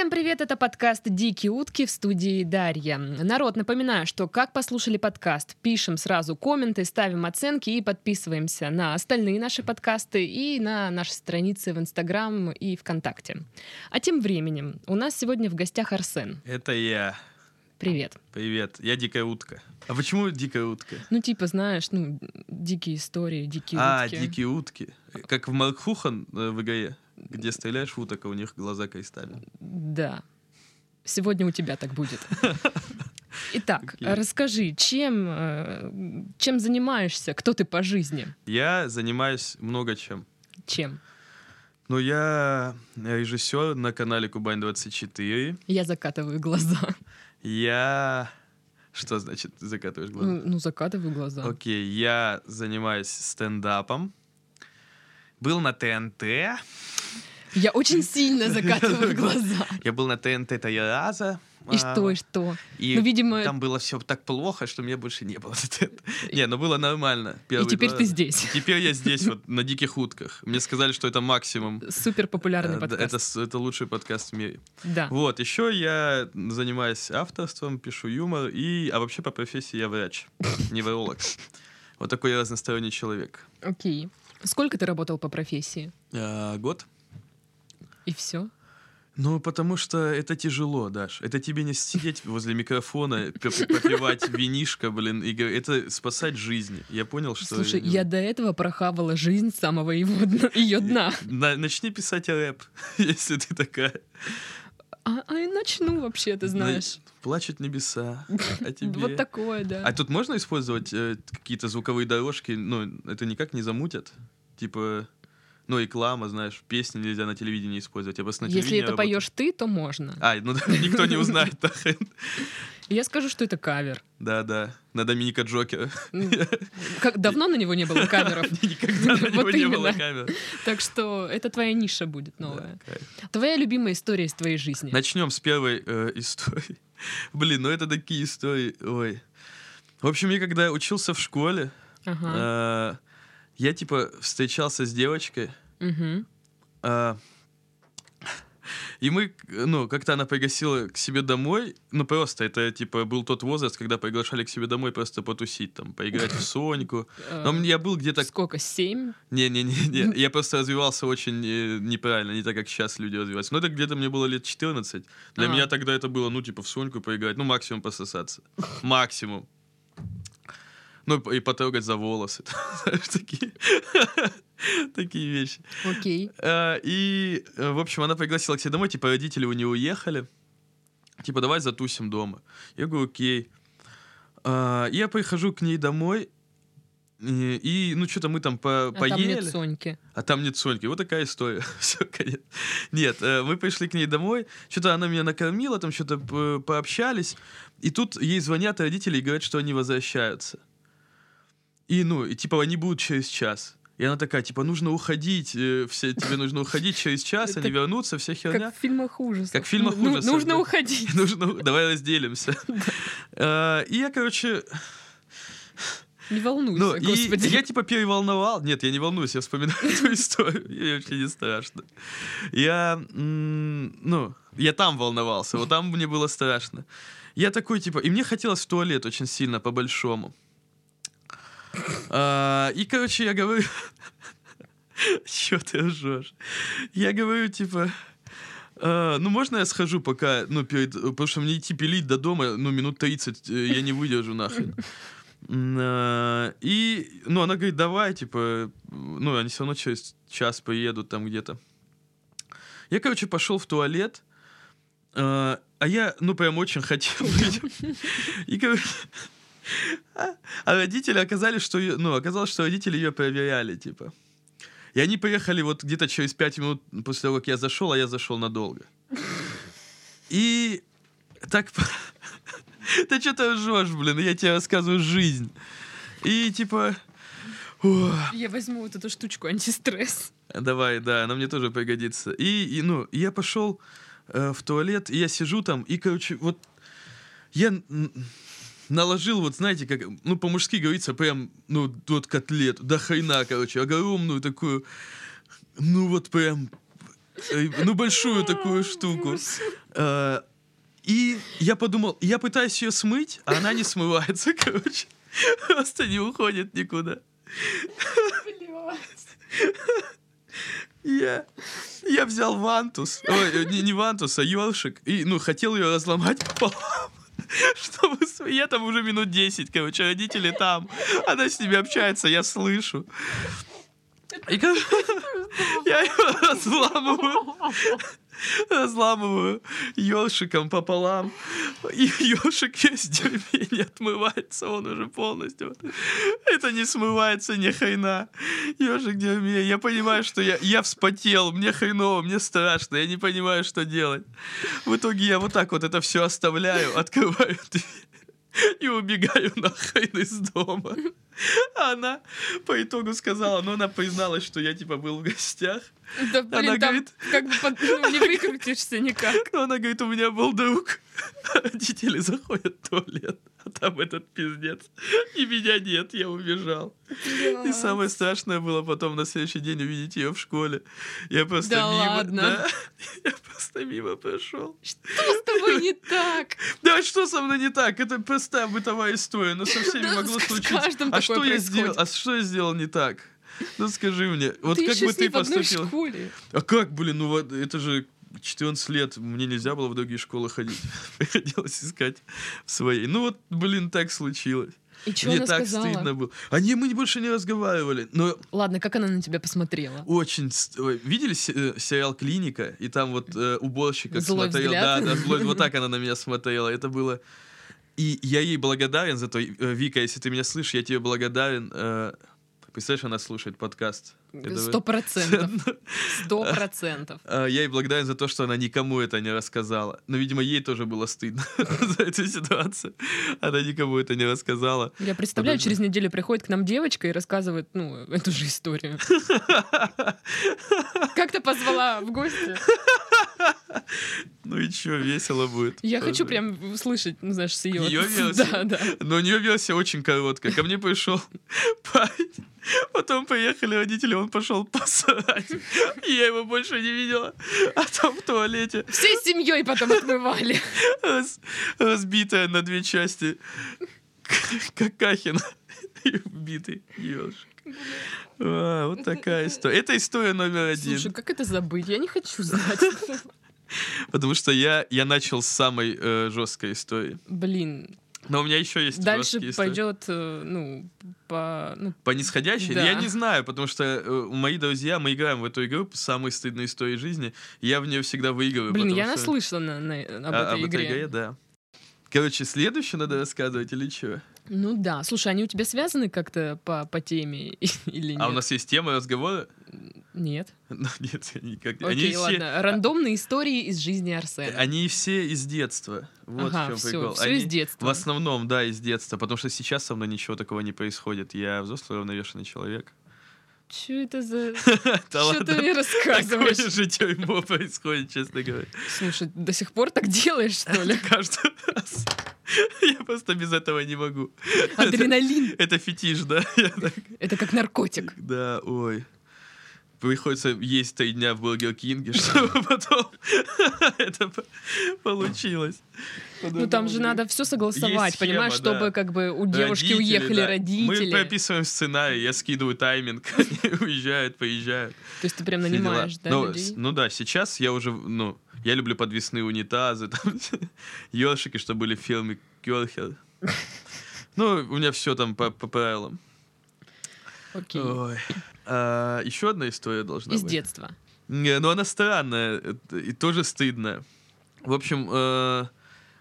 Всем привет, это подкаст «Дикие утки» в студии Дарья. Народ, напоминаю, что как послушали подкаст, пишем сразу комменты, ставим оценки и подписываемся на остальные наши подкасты и на наши страницы в Инстаграм и ВКонтакте. А тем временем у нас сегодня в гостях Арсен. Это я. Привет. Привет. Я дикая утка. А почему дикая утка? Ну, типа, знаешь, ну, дикие истории, дикие а, утки. дикие утки. Как в Маркхухан э, в ИГАЕ, где стреляешь в уток, а у них глаза кристальные. Да. Сегодня у тебя так будет. Итак, Окей. расскажи, чем, э, чем занимаешься, кто ты по жизни? Я занимаюсь много чем. Чем? Ну, я режиссер на канале Кубань-24. Я закатываю глаза. Я... Что значит закатываешь глаза? Ну, ну, закатываю глаза. Окей, я занимаюсь стендапом. Был на ТНТ. Я очень сильно закатываю глаза. Я был на ТНТ три раза. И А, что, и что? И Ну, видимо, там было все так плохо, что меня больше не было. Не, ну было нормально. и теперь ты здесь. Теперь я здесь, вот, на диких утках. Мне сказали, что это максимум. Супер популярный Э, подкаст. Это, это лучший подкаст в мире. Да. Вот, еще я занимаюсь авторством, пишу юмор, и, а вообще по профессии я врач, невролог. Вот такой я разносторонний человек. Окей. Сколько ты работал по профессии? А, год? И все? Ну, потому что это тяжело, Даш. Это тебе не сидеть возле микрофона, попивать винишко, блин, и. Это спасать жизни. Я понял, что... Слушай, не- я до этого прохавала жизнь самого его ее дна. На- начни писать рэп, если ты такая. А, а и начну вообще, ты знаешь. Плачут небеса. А тебе? Вот такое, да. А тут можно использовать э, какие-то звуковые дорожки? Ну, это никак не замутят? Типа, ну, реклама, знаешь, песни нельзя на телевидении использовать. Я просто на Если это работаю. поешь ты, то можно. А, ну да, никто не узнает. Я скажу, что это кавер. Да, да. На Доминика Джокера. Как давно на него не было камеров. Никогда на него не было камер. Так что это твоя ниша будет новая. Твоя любимая история из твоей жизни. Начнем с первой э, истории. Блин, ну это такие истории. Ой. В общем, я когда учился в школе, э, я типа встречался с девочкой. И мы, ну, как-то она пригласила к себе домой, ну, просто это, типа, был тот возраст, когда приглашали к себе домой просто потусить, там, поиграть в Соньку. Но Э, я был где-то... Сколько? Семь? Не-не-не, я просто развивался очень э, неправильно, не так, как сейчас люди развиваются. Но это где-то мне было лет 14. Для меня тогда это было, ну, типа, в Соньку поиграть, ну, максимум пососаться. Максимум. Ну, и потрогать за волосы. Знаешь, такие... Такие вещи. Окей. А, И, э, в общем, она пригласила к себе домой, типа, родители у нее уехали. Типа, давай затусим дома. Я говорю, окей. А, Я прихожу к ней домой, и, ну, что-то мы там по А там поели. нет Соньки. А там нет Соньки. Вот такая история. Все, конец. Нет, э, мы пришли к ней домой, что-то она меня накормила, там что-то по- пообщались, и тут ей звонят родители и говорят, что они возвращаются. И, ну, и типа они будут через час. И она такая, типа, нужно уходить, э, все, тебе нужно уходить через час, они вернутся, вся херня. Как в фильмах ужасов. Как в фильмах Ну, ужасов, Нужно да. уходить. Нужно, давай разделимся. А, И я, короче, Не волнуйся, ну, и господи. я типа переволновал. Нет, я не волнуюсь, я вспоминаю эту историю. Ей вообще не страшно. Я, ну, я там волновался, вот там мне было страшно. Я такой, типа, и мне хотелось в туалет очень сильно, по-большому. А, И, короче, я говорю... Чё ты ржешь? Я говорю, типа... «А, ну, можно я схожу пока, ну, перед... Потому что мне идти пилить до дома, ну, минут 30 э, я не выдержу нахрен. А, И, ну, она говорит, давай, типа, ну, они все равно через час приедут там где-то. Я, короче, пошел в туалет, а я, ну, прям очень хотел. И, короче, а родители оказались, что, ну, оказалось, что родители ее проверяли, типа. И они приехали вот где-то через пять минут после того, как я зашел, а я зашел надолго. И так... Ты что ты ржешь, блин? Я тебе рассказываю жизнь. И типа... Я возьму вот эту штучку антистресс. Давай, да, она мне тоже пригодится. И, и, ну, я пошел э, в туалет, и я сижу там, и, короче, вот я наложил, вот знаете, как, ну, по-мужски говорится, прям, ну, вот котлету, до хрена, короче, огромную такую, ну, вот прям Э, Ну, большую такую штуку. Э, И я подумал, я пытаюсь ее смыть, а она не смывается, короче. Просто не уходит никуда. Я, я взял вантус, ой, не, не вантус, а ёршик, и, ну, хотел ее разломать пополам, чтобы... Я там уже минут 10, короче, родители там, она с ними общается, я слышу. И как- я ее разламываю, разламываю ёршиком пополам, и ёршик весь в не отмывается, он уже полностью. Это не смывается ни хрена. Ёжик в. Я понимаю, что я, я вспотел, мне хреново, мне страшно, я не понимаю, что делать. В итоге я вот так вот это все оставляю, открываю дверь и убегаю нахрен из дома. Она по итогу сказала, ну она призналась, что я типа был в гостях. Да, блин, Она там говорит- как бы под- ну, не выкрутишься никак. Но она говорит, у меня был друг. Родители заходят в туалет, а там этот пиздец. И меня нет, я убежал. И самое страшное было потом на следующий день увидеть ее в школе. Я просто Да мимо... ладно? да. я просто мимо прошел. Что с тобой не так? Да что со мной не так? Это простая бытовая история, но со всеми Да, могло случиться. а что я сделал? А что я сделал не так? Ну скажи мне, вот ты как бы ты поступил? школе. А как, блин, ну вот это же 14 лет, мне нельзя было в другие школы ходить. Приходилось искать в своей. Ну вот, блин, так случилось. И что мне она так сказала? стыдно было. Они мы больше не разговаривали. Но Ладно, как она на тебя посмотрела? очень... ой, Видели э, сериал «Клиника»? И там вот э, уборщик как Злой смотрел. взгляд. Да, да, злой. Вот так она на меня смотрела. Это было... И я ей благодарен за то. Э, Вика, если ты меня слышишь, я тебе благодарен. Э, Представляешь, она слушает подкаст. Сто процентов. Сто процентов. А, Я ей благодарен за то, что она никому это не рассказала. Но, видимо, ей тоже было стыдно за эту ситуацию. Она никому это не рассказала. Я представляю, через неделю приходит к нам девочка и рассказывает, ну, эту же историю. Как ты позвала в гости? Ну и чё, весело будет. Я хочу прям услышать, ну, знаешь, с ее... Её версию? Да, да. Но у нее версия очень короткая. Ко мне пришел парень, потом поехали родители, он пошел посрать. Я его больше не видела. А там в туалете Всей семьей потом отмывали. раз- разбитая на две части Какахина и убитый. А, вот такая история. Это история номер один. Слушай, как это забыть? Я не хочу знать. Потому что я, я начал с самой э, жесткой истории. Блин, Но у меня еще есть дальше пойдет, э, ну, по... ну, По нисходящей? Да. Я не знаю, потому что э, мои друзья, мы играем в эту игру самые стыдные истории жизни. Я в нее всегда выигрываю. Блин, я что- наслышана на- об А- этой об этой игре. игре, да. Короче, следующее надо рассказывать или что? Ну да. Слушай, они у тебя связаны как-то по, по теме или нет? А у нас есть тема разговора? Нет. Ну, Нет, они как... Окей, они все... ладно. Рандомные истории из жизни Арсена. Они все из детства. Вот ага, в чем все, прикол. все Они- из детства. В основном, да, из детства, потому что сейчас со мной ничего такого не происходит. Я взрослый равновешенный человек. Че это за... Что ты мне Такое рассказываешь? же дерьмо происходит, честно говоря. Слушай, до сих пор так делаешь, что ли? Каждый раз. Я просто без этого не могу. Адреналин. Это фетиш, да? Это как наркотик. Да, ой. Приходится есть три дня в Бургер Кинге, чтобы потом это по- получилось. Ну там же надо все согласовать, понимаешь, чтобы как бы у девушки Родители, уехали да. родители. Мы прописываем сценарий, я скидываю тайминг, они уезжают, поезжают. То есть ты прям нанимаешь, да, ну, людей? с- ну да, сейчас я уже, ну, я люблю подвесные унитазы, там, ёршики, чтобы были фирмы Кёрхер. Ну, у меня все там по, по правилам. Окей. Ой. А, еще одна история должна Из быть. детства. Не, ну она странная и тоже стыдная. В общем, э,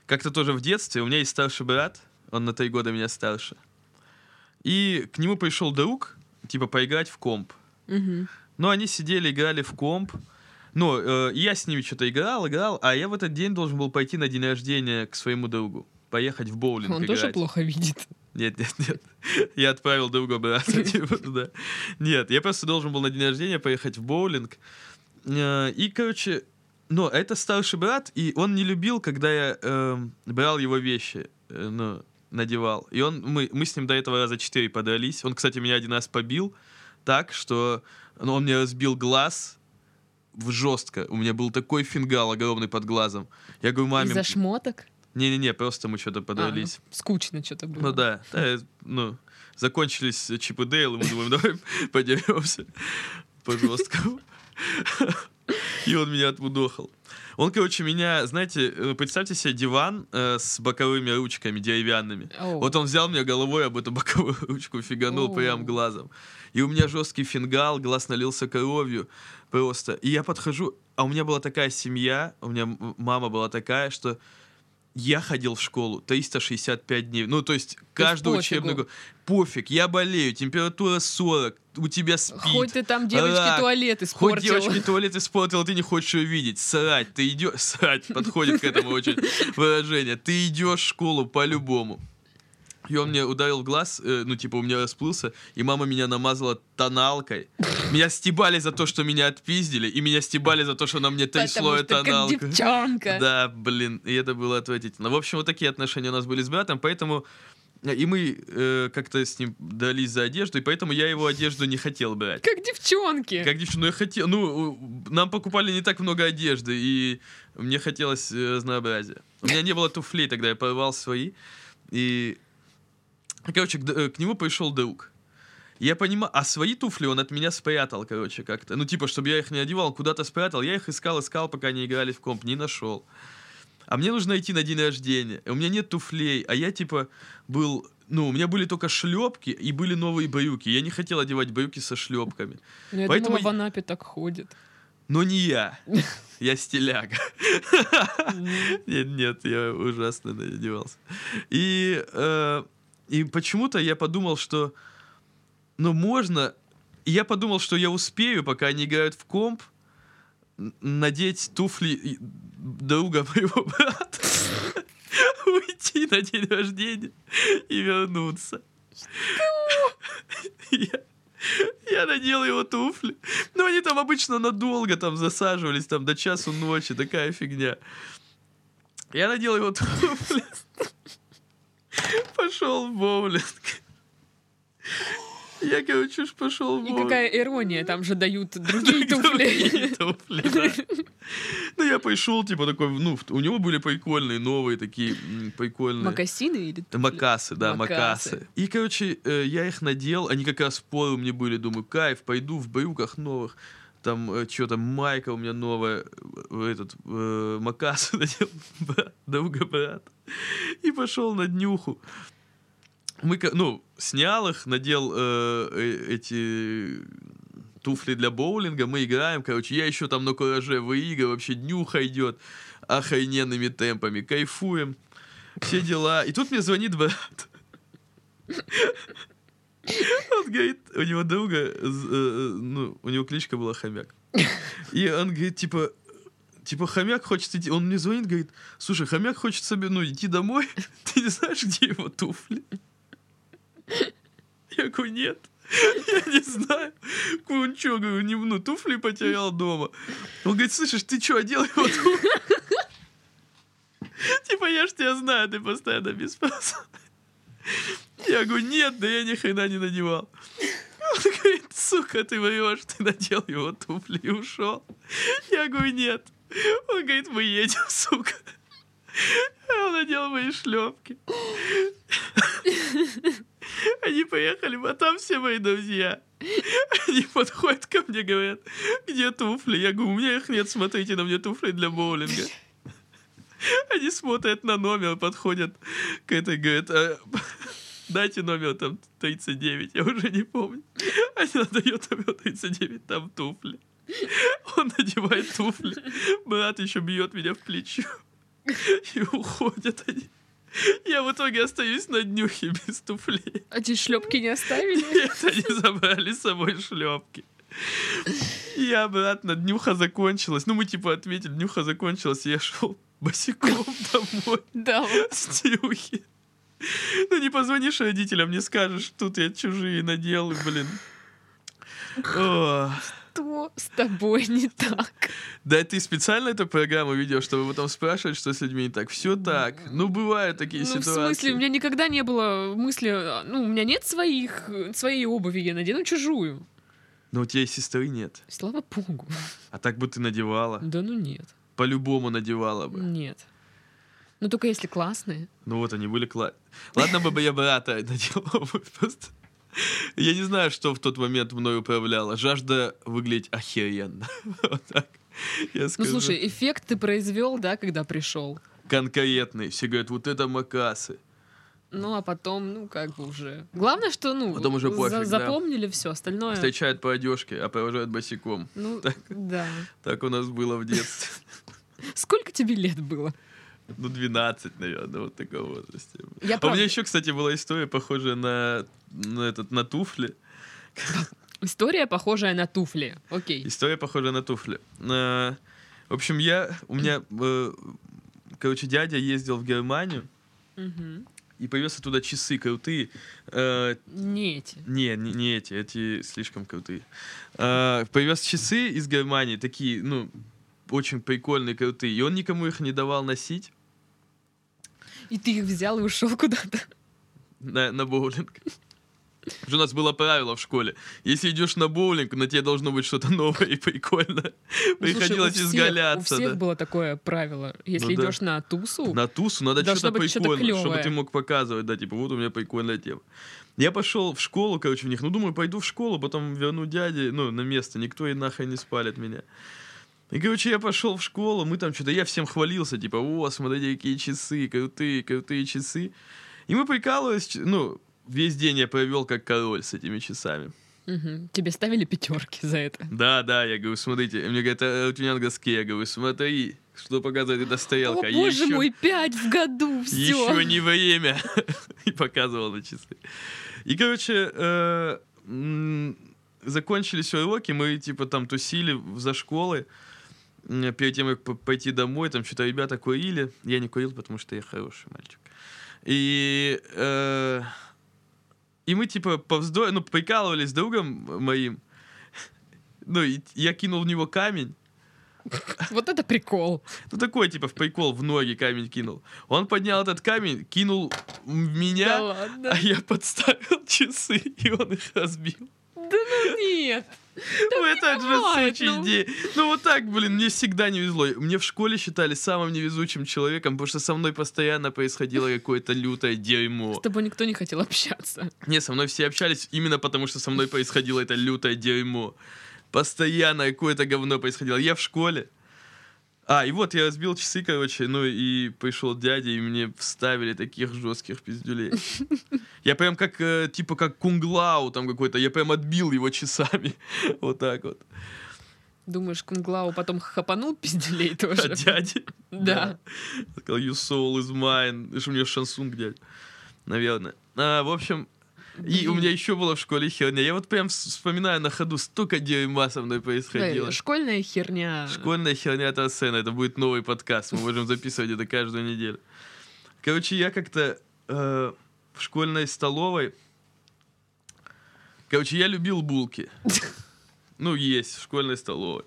как-то тоже в детстве у меня есть старший брат, он на три года меня старше. И к нему пришел друг, типа, поиграть в комп. Мгм. Ну, они сидели, играли в комп. Ну, э, я с ними что-то играл, играл, а я в этот день должен был пойти на день рождения к своему другу. Поехать в боулинг Он играть. тоже плохо видит. Нет, нет, нет. Я отправил друга брата типа, туда. Нет, я просто должен был на день рождения поехать в боулинг. Э, И, короче, ну, это старший брат, и он не любил, когда я эм, брал его вещи, э, ну, надевал. И он, мы, мы с ним до этого раза четыре подрались. Он, кстати, меня один раз побил так, что ну, он мне разбил глаз, в жестко. У меня был такой фингал огромный под глазом. Я говорю маме... Из-за шмоток? Не-не-не, просто мы что-то подрались. А, ну, скучно что-то было. Ну да, да, ну, закончились Чип и Дейл, и мы думаем, давай подеремся по жесткому. И он меня отмудохал. Он, короче, меня, знаете, э, представьте себе диван э, с боковыми ручками деревянными. Оу. Вот он взял меня головой об эту боковую ручку, фиганул Оу. прям глазом. И у меня жесткий фингал, глаз налился кровью просто. И я подхожу, а у меня была такая семья, у меня мама была такая, что я ходил в школу 365 дней. Ну, то есть каждый пофигу. учебный год. Пофиг, я болею, температура 40, у тебя спит. Хоть ты там девочки рак, туалет Хоть испортил. девочки туалет испортил, ты не хочешь ее видеть. Срать, ты идешь... Срать, подходит к этому очень выражение. Ты идешь в школу по-любому. И он мне ударил глаз, э, ну, типа, у меня расплылся, и мама меня намазала тоналкой. Меня стебали за то, что меня отпиздили, и меня стебали за то, что на мне три слоя что как тоналка. девчонка. Да, блин, и это было отвратительно. В общем, вот такие отношения у нас были с братом, поэтому... э, И мы э, как-то с ним дрались за одежду, и поэтому я его одежду не хотел брать. Как девчонки. Как девчонка, ну я хотел, ну, нам покупали не так много одежды, и мне хотелось э, разнообразия. У меня не было туфлей тогда, я порвал свои, и, короче, к, э, к нему пришел друг. Я понимаю, а свои туфли он от меня спрятал, короче, как-то. Ну, типа, чтобы я их не одевал, куда-то спрятал. Я их искал, искал, пока они играли в комп, не нашел. А мне нужно идти на день рождения. У меня нет туфлей, а я, типа, был... Ну, у меня были только шлепки и были новые брюки. Я не хотел одевать брюки со шлепками. Ну, я Поэтому думала, в Анапе так ходит. Но не я. Я стиляга. Нет, нет, я ужасно надевался. И, э, и почему-то я подумал, что, ну, можно... И я подумал, что я успею, пока они играют в комп, надеть туфли друга моего брата, уйти на день рождения и вернуться. Я, я надел его туфли. Ну, они там обычно надолго там засаживались, там до часу ночи, такая фигня. Я надел его туфли. Пошел в боулинг. Я, короче, уж пошел в И какая ирония, там же дают другие туфли. Ну, я пришел, типа, такой, ну, у него были прикольные, новые такие, прикольные. Макасины или? Макасы, да, Макасы. макасы. И, короче, э, я их надел, они как раз пору мне были, думаю, кайф, пойду в брюках новых. Там что-то майка у меня новая, э, этот, э, макасы надел, друга брат. И пошел на днюху. Мы, ну, снял их, надел э, э, эти туфли для боулинга, мы играем, короче, я еще там на кураже выигрываю, вообще днюха идет охрененными темпами, кайфуем, все дела. И тут мне звонит брат. Он говорит, у него друга, з- э, ну, у него кличка была Хомяк. И он говорит, типа, типа, хомяк хочет идти. Он мне звонит, говорит, слушай, хомяк хочет себе, ну, идти домой. Ты не знаешь, где его туфли? Я говорю, нет. Я не знаю. Он что, говорю, не, ну, туфли потерял дома. Он говорит, слышишь, ты что, одел его туфли? Типа, я ж тебя знаю, ты постоянно без спроса. Я говорю, нет, да я ни хрена не надевал. Он говорит, сука, ты врешь, ты надел его туфли и ушел. Я говорю, нет. Он говорит, мы едем, сука. А Он надел мои шлепки. Они поехали, а там все мои друзья. Они подходят ко мне, говорят, где туфли? Я говорю, у меня их нет, смотрите, на мне туфли для боулинга. Они смотрят на номер, подходят к этой, говорят, «А, дайте номер там 39, я уже не помню. Они дает номер 39, там туфли. Он надевает туфли, брат еще бьет меня в плечо. И уходят они. Я в итоге остаюсь на днюхе без туфлей. А те шлепки не оставили? Нет, они забрали с собой шлепки. Я обратно, днюха закончилась. Ну, мы типа ответили, днюха закончилась, я шел босиком домой Да. с днюхи. Ну, не позвонишь родителям, не скажешь, тут я чужие надел, блин. О, Что с тобой не так? Да ты специально эту программу ведешь, чтобы потом спрашивать, что с людьми не так. Все так. Ну, бывают такие Ну, в ситуации. смысле, у меня никогда не было мысли, а, ну, у меня нет своих, своей обуви, я надену чужую. Но у тебя и сестры нет. Слава богу. А так бы ты надевала. Да ну нет. По-любому надевала бы. Нет. Ну только если классные. Ну вот они были классные. Ладно бы бы я брата надел обувь просто. Я не знаю, что в тот момент мной управляло. Жажда выглядеть охеренно. Вот так. Я Ну скажу. слушай, эффект ты произвел, да, когда пришел. Конкретный. Все говорят, вот это макасы. Ну, а потом, ну, как бы уже. Главное, что, ну, Потом уже за- пофиг, да. запомнили все, остальное. Встречают по одежке, а провожают босиком. Ну, да. Так у нас было в детстве. Сколько тебе лет было? Ну, 12, наверное, вот в таком возрасте. Я А у меня еще, кстати, была история, похожая на, на, этот, на туфли. История, похожая на туфли. Окей. История похожая на туфли. Э, В общем, я, у меня, э, короче, дядя ездил в Германию Мгм. И повез оттуда часы крутые. Э, Не эти. Не, не, не эти, эти слишком крутые. Э, Привез часы из Германии, такие, ну, очень прикольные, крутые. И он никому их не давал носить И ты их взял и ушел куда-то. на, на боулинг. Что У нас было правило в школе. Если идешь на боулинг, на тебе должно быть что-то новое и прикольное. Ну, слушай, Приходилось у всех- изгаляться. У всех да. было такое правило. Если Ну да. идешь на тусу, На тусу надо что-то прикольное, чтобы клёвое. ты мог показывать, да, типа, вот у меня прикольная тема. Я пошел в школу, короче, в них, ну, думаю, пойду в школу, потом верну дяде, ну, на место, никто и нахрен не спалит меня. И, короче, я пошел в школу, мы там что-то, я всем хвалился, типа, о, смотрите, какие часы, крутые, крутые часы. И мы прикалывались, ну, весь день я провел как король с этими часами. мгм, тебе ставили пятерки за это. Да, да, я говорю, смотрите, мне говорят, а у на доске, я говорю, смотри, что показывает эта стрелка. О, боже ещё- мой, пять в году, все. еще не время. И показывал на часы. И, короче, э, м, закончились уроки, мы, типа, там тусили за школой. М, Перед тем, как пойти домой, там что-то ребята курили. Я не курил, потому что я хороший мальчик. И, э, и мы, типа, повздор... ну, прикалывались с другом моим. Ну, и я кинул в него камень. Вот это прикол. Ну, такой, типа, в прикол в ноги камень кинул. Он поднял этот камень, кинул в меня, Да а я подставил часы, и он их разбил. Нет. Ну, это же бывает, сучий ну. день. Ну, вот так, блин, мне всегда не везло. Мне в школе считали самым невезучим человеком, потому что со мной постоянно происходило какое-то лютое дерьмо. С тобой никто не хотел общаться. Не, со мной все общались именно потому, что со мной происходило это лютое дерьмо. Постоянно какое-то говно происходило. Я в школе. А, и вот я разбил часы, короче, ну и пришел дядя, и мне вставили таких жестких пиздюлей. Я прям как, э, типа, как кунглау там какой-то, я прям отбил его часами. Вот так вот. Думаешь, Кунглау потом хапанул пизделей тоже? От дяди. Да. Сказал, you soul is mine. Это же у меня шансунг, дядь. Наверное. А, в общем, и у меня еще было в школе херня. Я вот прям вс- вспоминаю на ходу, столько дерьма со мной происходило. Школьная херня. Школьная херня это сцена, это будет новый подкаст, мы можем записывать это каждую неделю. Короче, я как-то э, в школьной столовой, короче, я любил булки. Ну, есть в школьной столовой.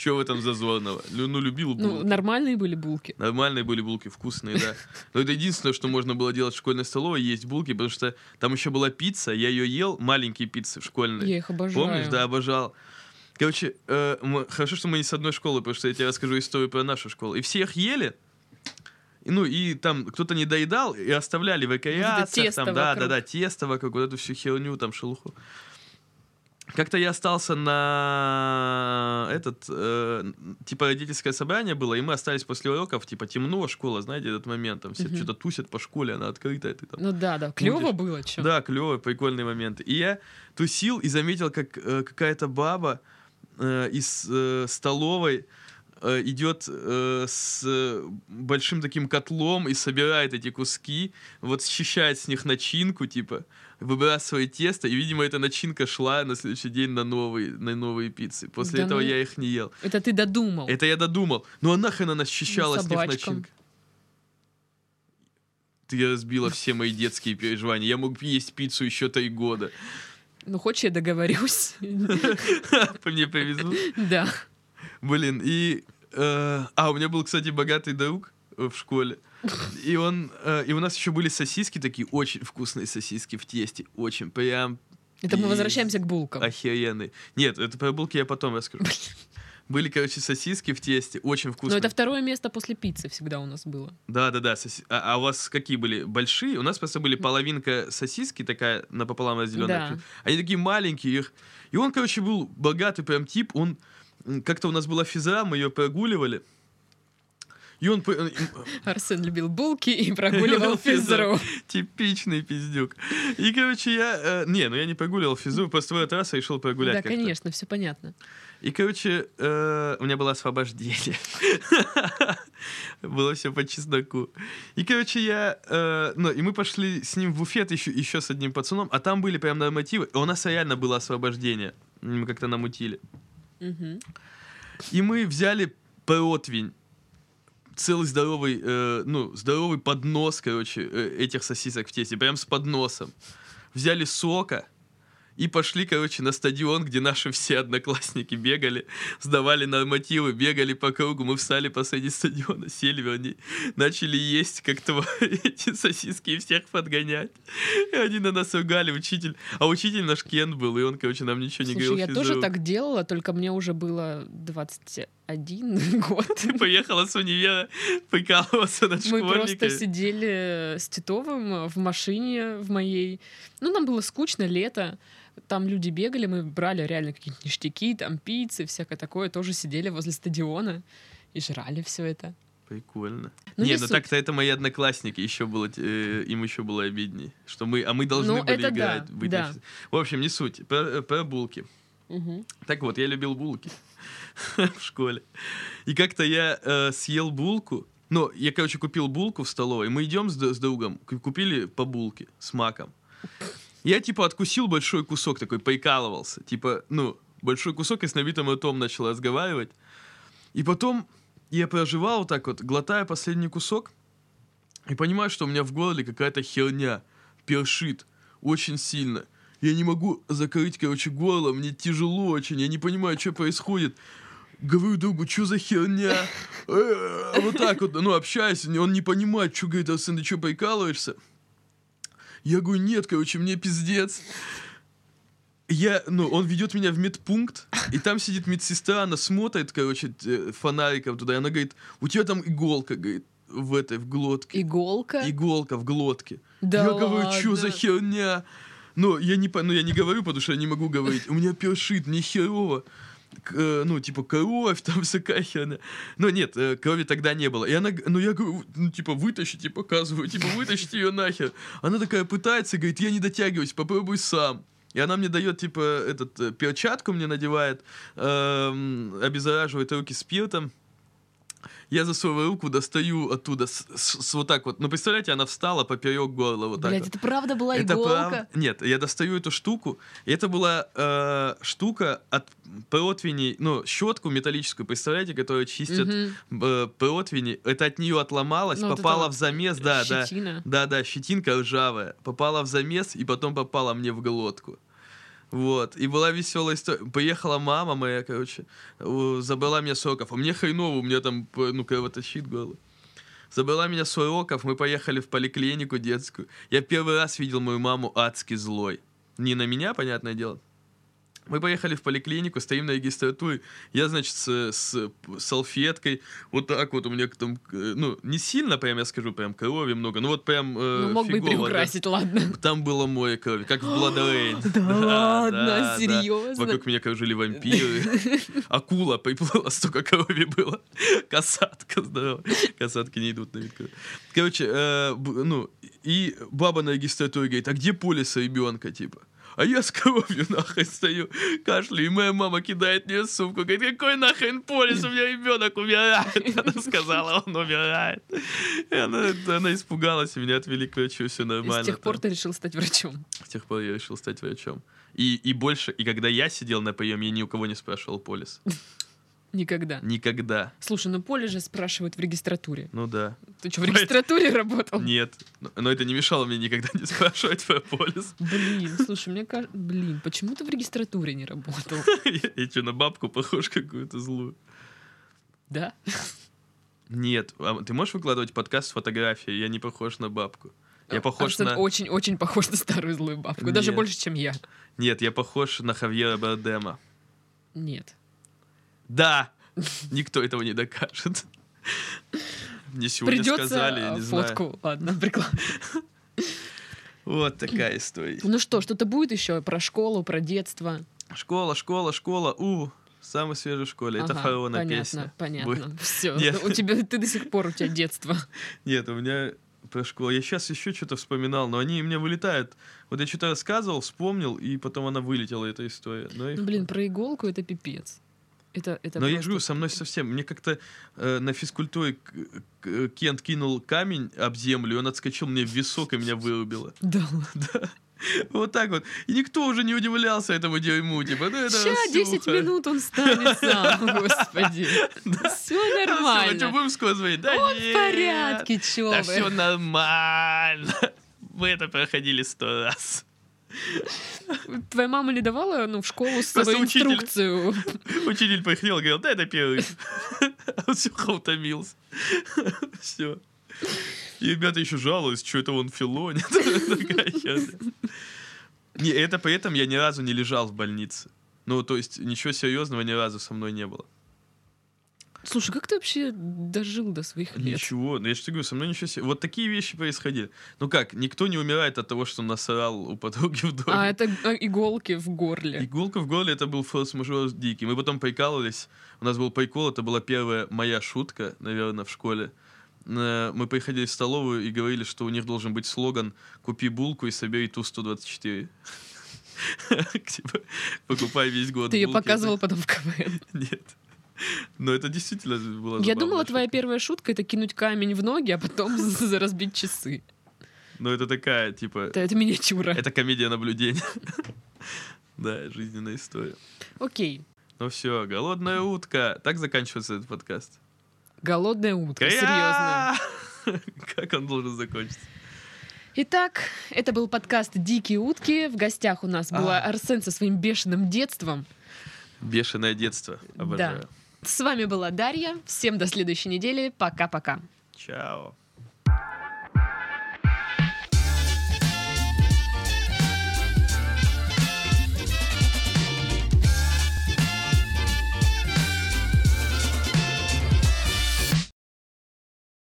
Че в этом зазорного? Лю- Ну, любил булки. Ну, нормальные были булки. Нормальные были булки, вкусные, да. Но это единственное, что можно было делать в школьной столовой, есть булки, потому что там еще была пицца, я ее ел, маленькие пиццы школьные. Я их обожаю. Помнишь, да, обожал. Короче, э, мы- хорошо, что мы не с одной школы, потому что я тебе расскажу историю про нашу школу. И все их ели, и, ну, и там кто-то не доедал, и оставляли в окаяцах, тесто там, да, вокруг. да, да, тесто вокруг, вот эту всю херню, там, шелуху. Как-то я остался на этот, э, типа, родительское собрание было, и мы остались после уроков, типа, темно, школа, знаете, этот момент, там все Мгм. что-то тусят по школе, она открытая, ты там Ну да, да. Клево Будешь. было, чё? да, клевые, прикольные моменты. И я тусил и заметил, как э, какая-то баба э, из э, столовой э, идет э, с большим таким котлом и собирает эти куски, вот счищает с них начинку, типа, выбрасывает тесто, и, видимо, эта начинка шла на следующий день на новые, на новые пиццы. После Да этого ну. я их не ел. Это ты додумал. Это я додумал. Ну а нахрен она счищала с них начинка? Ты разбила все мои детские переживания. Я мог есть пиццу еще три года. Ну, хочешь, я договорюсь? Мне повезло. Да. Блин, и... э, А, у меня был, кстати, богатый друг в школе. И он... э, И у нас еще были сосиски такие, очень вкусные сосиски в тесте. Очень, прям Это мы возвращаемся к булкам. Охеренный. Нет, это про булки я потом расскажу. Были, короче, сосиски в тесте, очень Но вкусные. это второе место после пиццы всегда у нас было. Да, да, да. соси- А, а у вас какие были? Большие? У нас просто были половинка сосиски такая напополам разделенная. Да. Они такие маленькие. Их... И он, короче, был богатый прям тип. Он как-то у нас была физра, мы ее прогуливали. И он Арсен любил булки и прогуливал физру. Типичный пиздюк. И, короче, я... э, не, ну я не прогуливал физру, просто в этот раз решил прогулять Да, конечно, все понятно. И, короче, э, у меня было освобождение. Было все по чесноку. И, короче, я... э, ну, и мы пошли с ним в буфет еще, еще с одним пацаном, а там были прям нормативы. И у нас реально было освобождение. Мы как-то намутили. И мы взяли противень. Целый здоровый, э, ну, здоровый поднос, короче, э, этих сосисок в тесте. Прям с подносом. Взяли сока и пошли, короче, на стадион, где наши все одноклассники бегали, сдавали нормативы, бегали по кругу. Мы встали посреди стадиона, сели, вернее, начали есть как-то эти сосиски и всех подгонять. И они на нас ругали, учитель. А учитель наш Кен был, и он, короче, нам ничего не Слушай, говорил. я тоже так делала, только мне уже было 21 год. Ты поехала с универа прикалываться над Мы просто школьниками. сидели с Титовым в машине в моей. Ну, нам было скучно, лето. Там люди бегали, мы брали реально какие-то ништяки, там пиццы, всякое такое. Тоже сидели возле стадиона и жрали все это. Прикольно. Ну, не, не ну так-то это мои одноклассники, еще было, э, им еще было обидней. Что мы, а мы должны Ну, были да, играть. да. чис- В общем, не суть. Про, э, про булки. Мгм. Так вот, я любил булки в школе. И как-то я э, съел булку. Ну, я, короче, купил булку в столовой. Мы идем с, с другом, купили по булке с маком. Я, типа, откусил большой кусок такой, прикалывался. Типа, ну, большой кусок и с набитым ртом начал разговаривать. И потом я проживал вот так вот, глотая последний кусок, и понимаю, что у меня в горле какая-то херня першит очень сильно. Я не могу закрыть, короче, горло, мне тяжело очень, я не понимаю, что происходит. Говорю другу, что за херня? Э, Вот так вот, ну, общаюсь, он не понимает, что, говорит, Арсен, ты что, прикалываешься? Я говорю, нет, короче, мне пиздец. Я, ну, он ведет меня в медпункт, и там сидит медсестра, она смотрит, короче, т- фонариком туда, и она говорит, у тебя там иголка, говорит, в этой, в глотке. Иголка? Иголка в глотке. Да я говорю, что за ладно? херня? Ну, я не, ну, я не говорю, потому что я не могу говорить. У меня першит, мне херово. К- э, ну, типа, кровь, там всякая херня. Но нет, э, крови тогда не было. И она, ну, я говорю, ну, типа, вытащите, показываю, типа, вытащите ее нахер. Она такая пытается, говорит, я не дотягиваюсь, попробуй сам. И она мне дает, типа, этот, э, перчатку мне надевает, эм, обеззараживает руки спиртом. Я за свою руку достаю оттуда с, с- с вот так вот. Ну, представляете, она встала поперек горла вот так Блядь, вот. это правда была Это иголка? прав- Нет, я достаю эту штуку. И это была э, штука от противней, ну, щетку металлическую, представляете, которая чистят Мгм. э, противни. Это от нее отломалось, Ну, вот попала это в замес, да, да. Щетина. Да, да, щетинка ржавая. Попала в замес и потом попала мне в глотку. Вот. И была веселая история. Поехала мама моя, короче, забрала меня с уроков. А мне хреново, у меня там, ну, кровоточит горло. Забрала меня с мы поехали в поликлинику детскую. Я первый раз видел мою маму адски злой. Не на меня, понятное дело. Мы поехали в поликлинику, стоим на регистратуре. Я, значит, с, с салфеткой, вот так вот у меня там, ну, не сильно прям, я скажу, прям крови много, ну вот прям э, Ну, мог бы и фигово, да. приукрасить, ладно. Там было море крови, как в Blood Rain. Да ладно, да, да. серьезно? Вокруг меня кружили вампиры. Акула приплыла, столько крови было. Касатка здорово. Касатки не идут на вид. крови. Короче, э, ну, и баба на регистратуре говорит, а где полис ребенка, типа? А я с кровью нахрен стою, кашляю, и моя мама кидает мне сумку, говорит, какой нахрен полис, у меня ребенок умирает. Она сказала, он умирает. И она, она испугалась, и меня отвели к врачу, все И нормально. с тех пор там. ты решил стать врачом. С тех пор я решил стать врачом. И, и больше, и когда я сидел на приеме, я ни у кого не спрашивал полис. Никогда. Никогда. Слушай, ну поле же спрашивают в регистратуре. Ну да. Ты что, в регистратуре работал? Нет. Но, но это не мешало мне никогда не спрашивать про полис. Блин, слушай, мне кажется... Блин, почему ты в регистратуре не работал? Я, я что, на бабку похож какую-то злую? Да? Нет. А ты можешь выкладывать подкаст с фотографией? Я не похож на бабку. Я похож Арсен на... очень-очень похож на старую злую бабку. Даже больше, чем я. Нет, я похож на Хавьера Бардема. Нет. Да! Никто этого не докажет. Мне сегодня Придется сказали, я а, не знаю. фотку. Ладно, приклад. Вот такая история. Ну что, что-то будет еще про школу, про детство? Школа, школа, школа. У, самый свежий в школе. Это Ага, Фарона понятно, песня. Понятно, Будет. Все. Нет. У тебя, ты до сих пор, у тебя детство. Нет, у меня про школу. Я сейчас еще что-то вспоминал, но они у меня вылетают. Вот я что-то рассказывал, вспомнил, и потом она вылетела, эта история. Но, их- Ну, блин, про иголку это пипец. Это, это но я просто- говорю, со мной совсем. Мне как-то э, на физкультуре к- Кент кинул камень об землю, и он отскочил мне в висок и меня вырубило. Да ладно. Вот так вот. И никто уже не удивлялся этому дерьму. Типа, ну это Ща, 10 Настюха. минут он станет сам, господи. Все нормально. будем скоро звонить? Да Он в порядке, чё Да все нормально. Мы это проходили сто раз. Твоя мама не давала ну, в школу с Просто собой учитель. инструкцию? Учитель приходил и говорил, дай это первый. Он все утомился. Все. И ребята еще жалуются, что это он филонит. Не, это при этом я ни разу не лежал в больнице. Ну, то есть ничего серьезного ни разу со мной не было. Слушай, как ты вообще дожил до своих лет? Ничего, ну я же тебе говорю, со мной ничего себе. Вот такие вещи происходили. Ну как, никто не умирает от того, что насрал у подруги в доме. А, это а, иголки в горле. Иголка в горле это был форс-мажор дикий. Мы потом прикалывались. У нас был прикол, это была первая моя шутка, наверное, в школе. Э, Мы приходили в столовую и говорили, что у них должен быть слоган «Купи булку и собери Ту-124». Типа, покупай весь год Ты ее показывал потом в КВН. Нет. Но это действительно было Я думала, твоя первая шутка это кинуть камень в ноги, а потом разбить часы. Но это такая, типа, Это, это миниатюра. это комедия наблюдения. Да, жизненная история. Окей. Ну все, голодная утка. Так заканчивается этот подкаст. Голодная утка, серьезно. Как он должен закончиться? Итак, это был подкаст «Дикие утки». В гостях у нас была А. Арсен со своим бешеным детством. Бешеное детство. Обожаю. С вами была Дарья. Всем до следующей недели. Пока-пока. Чао.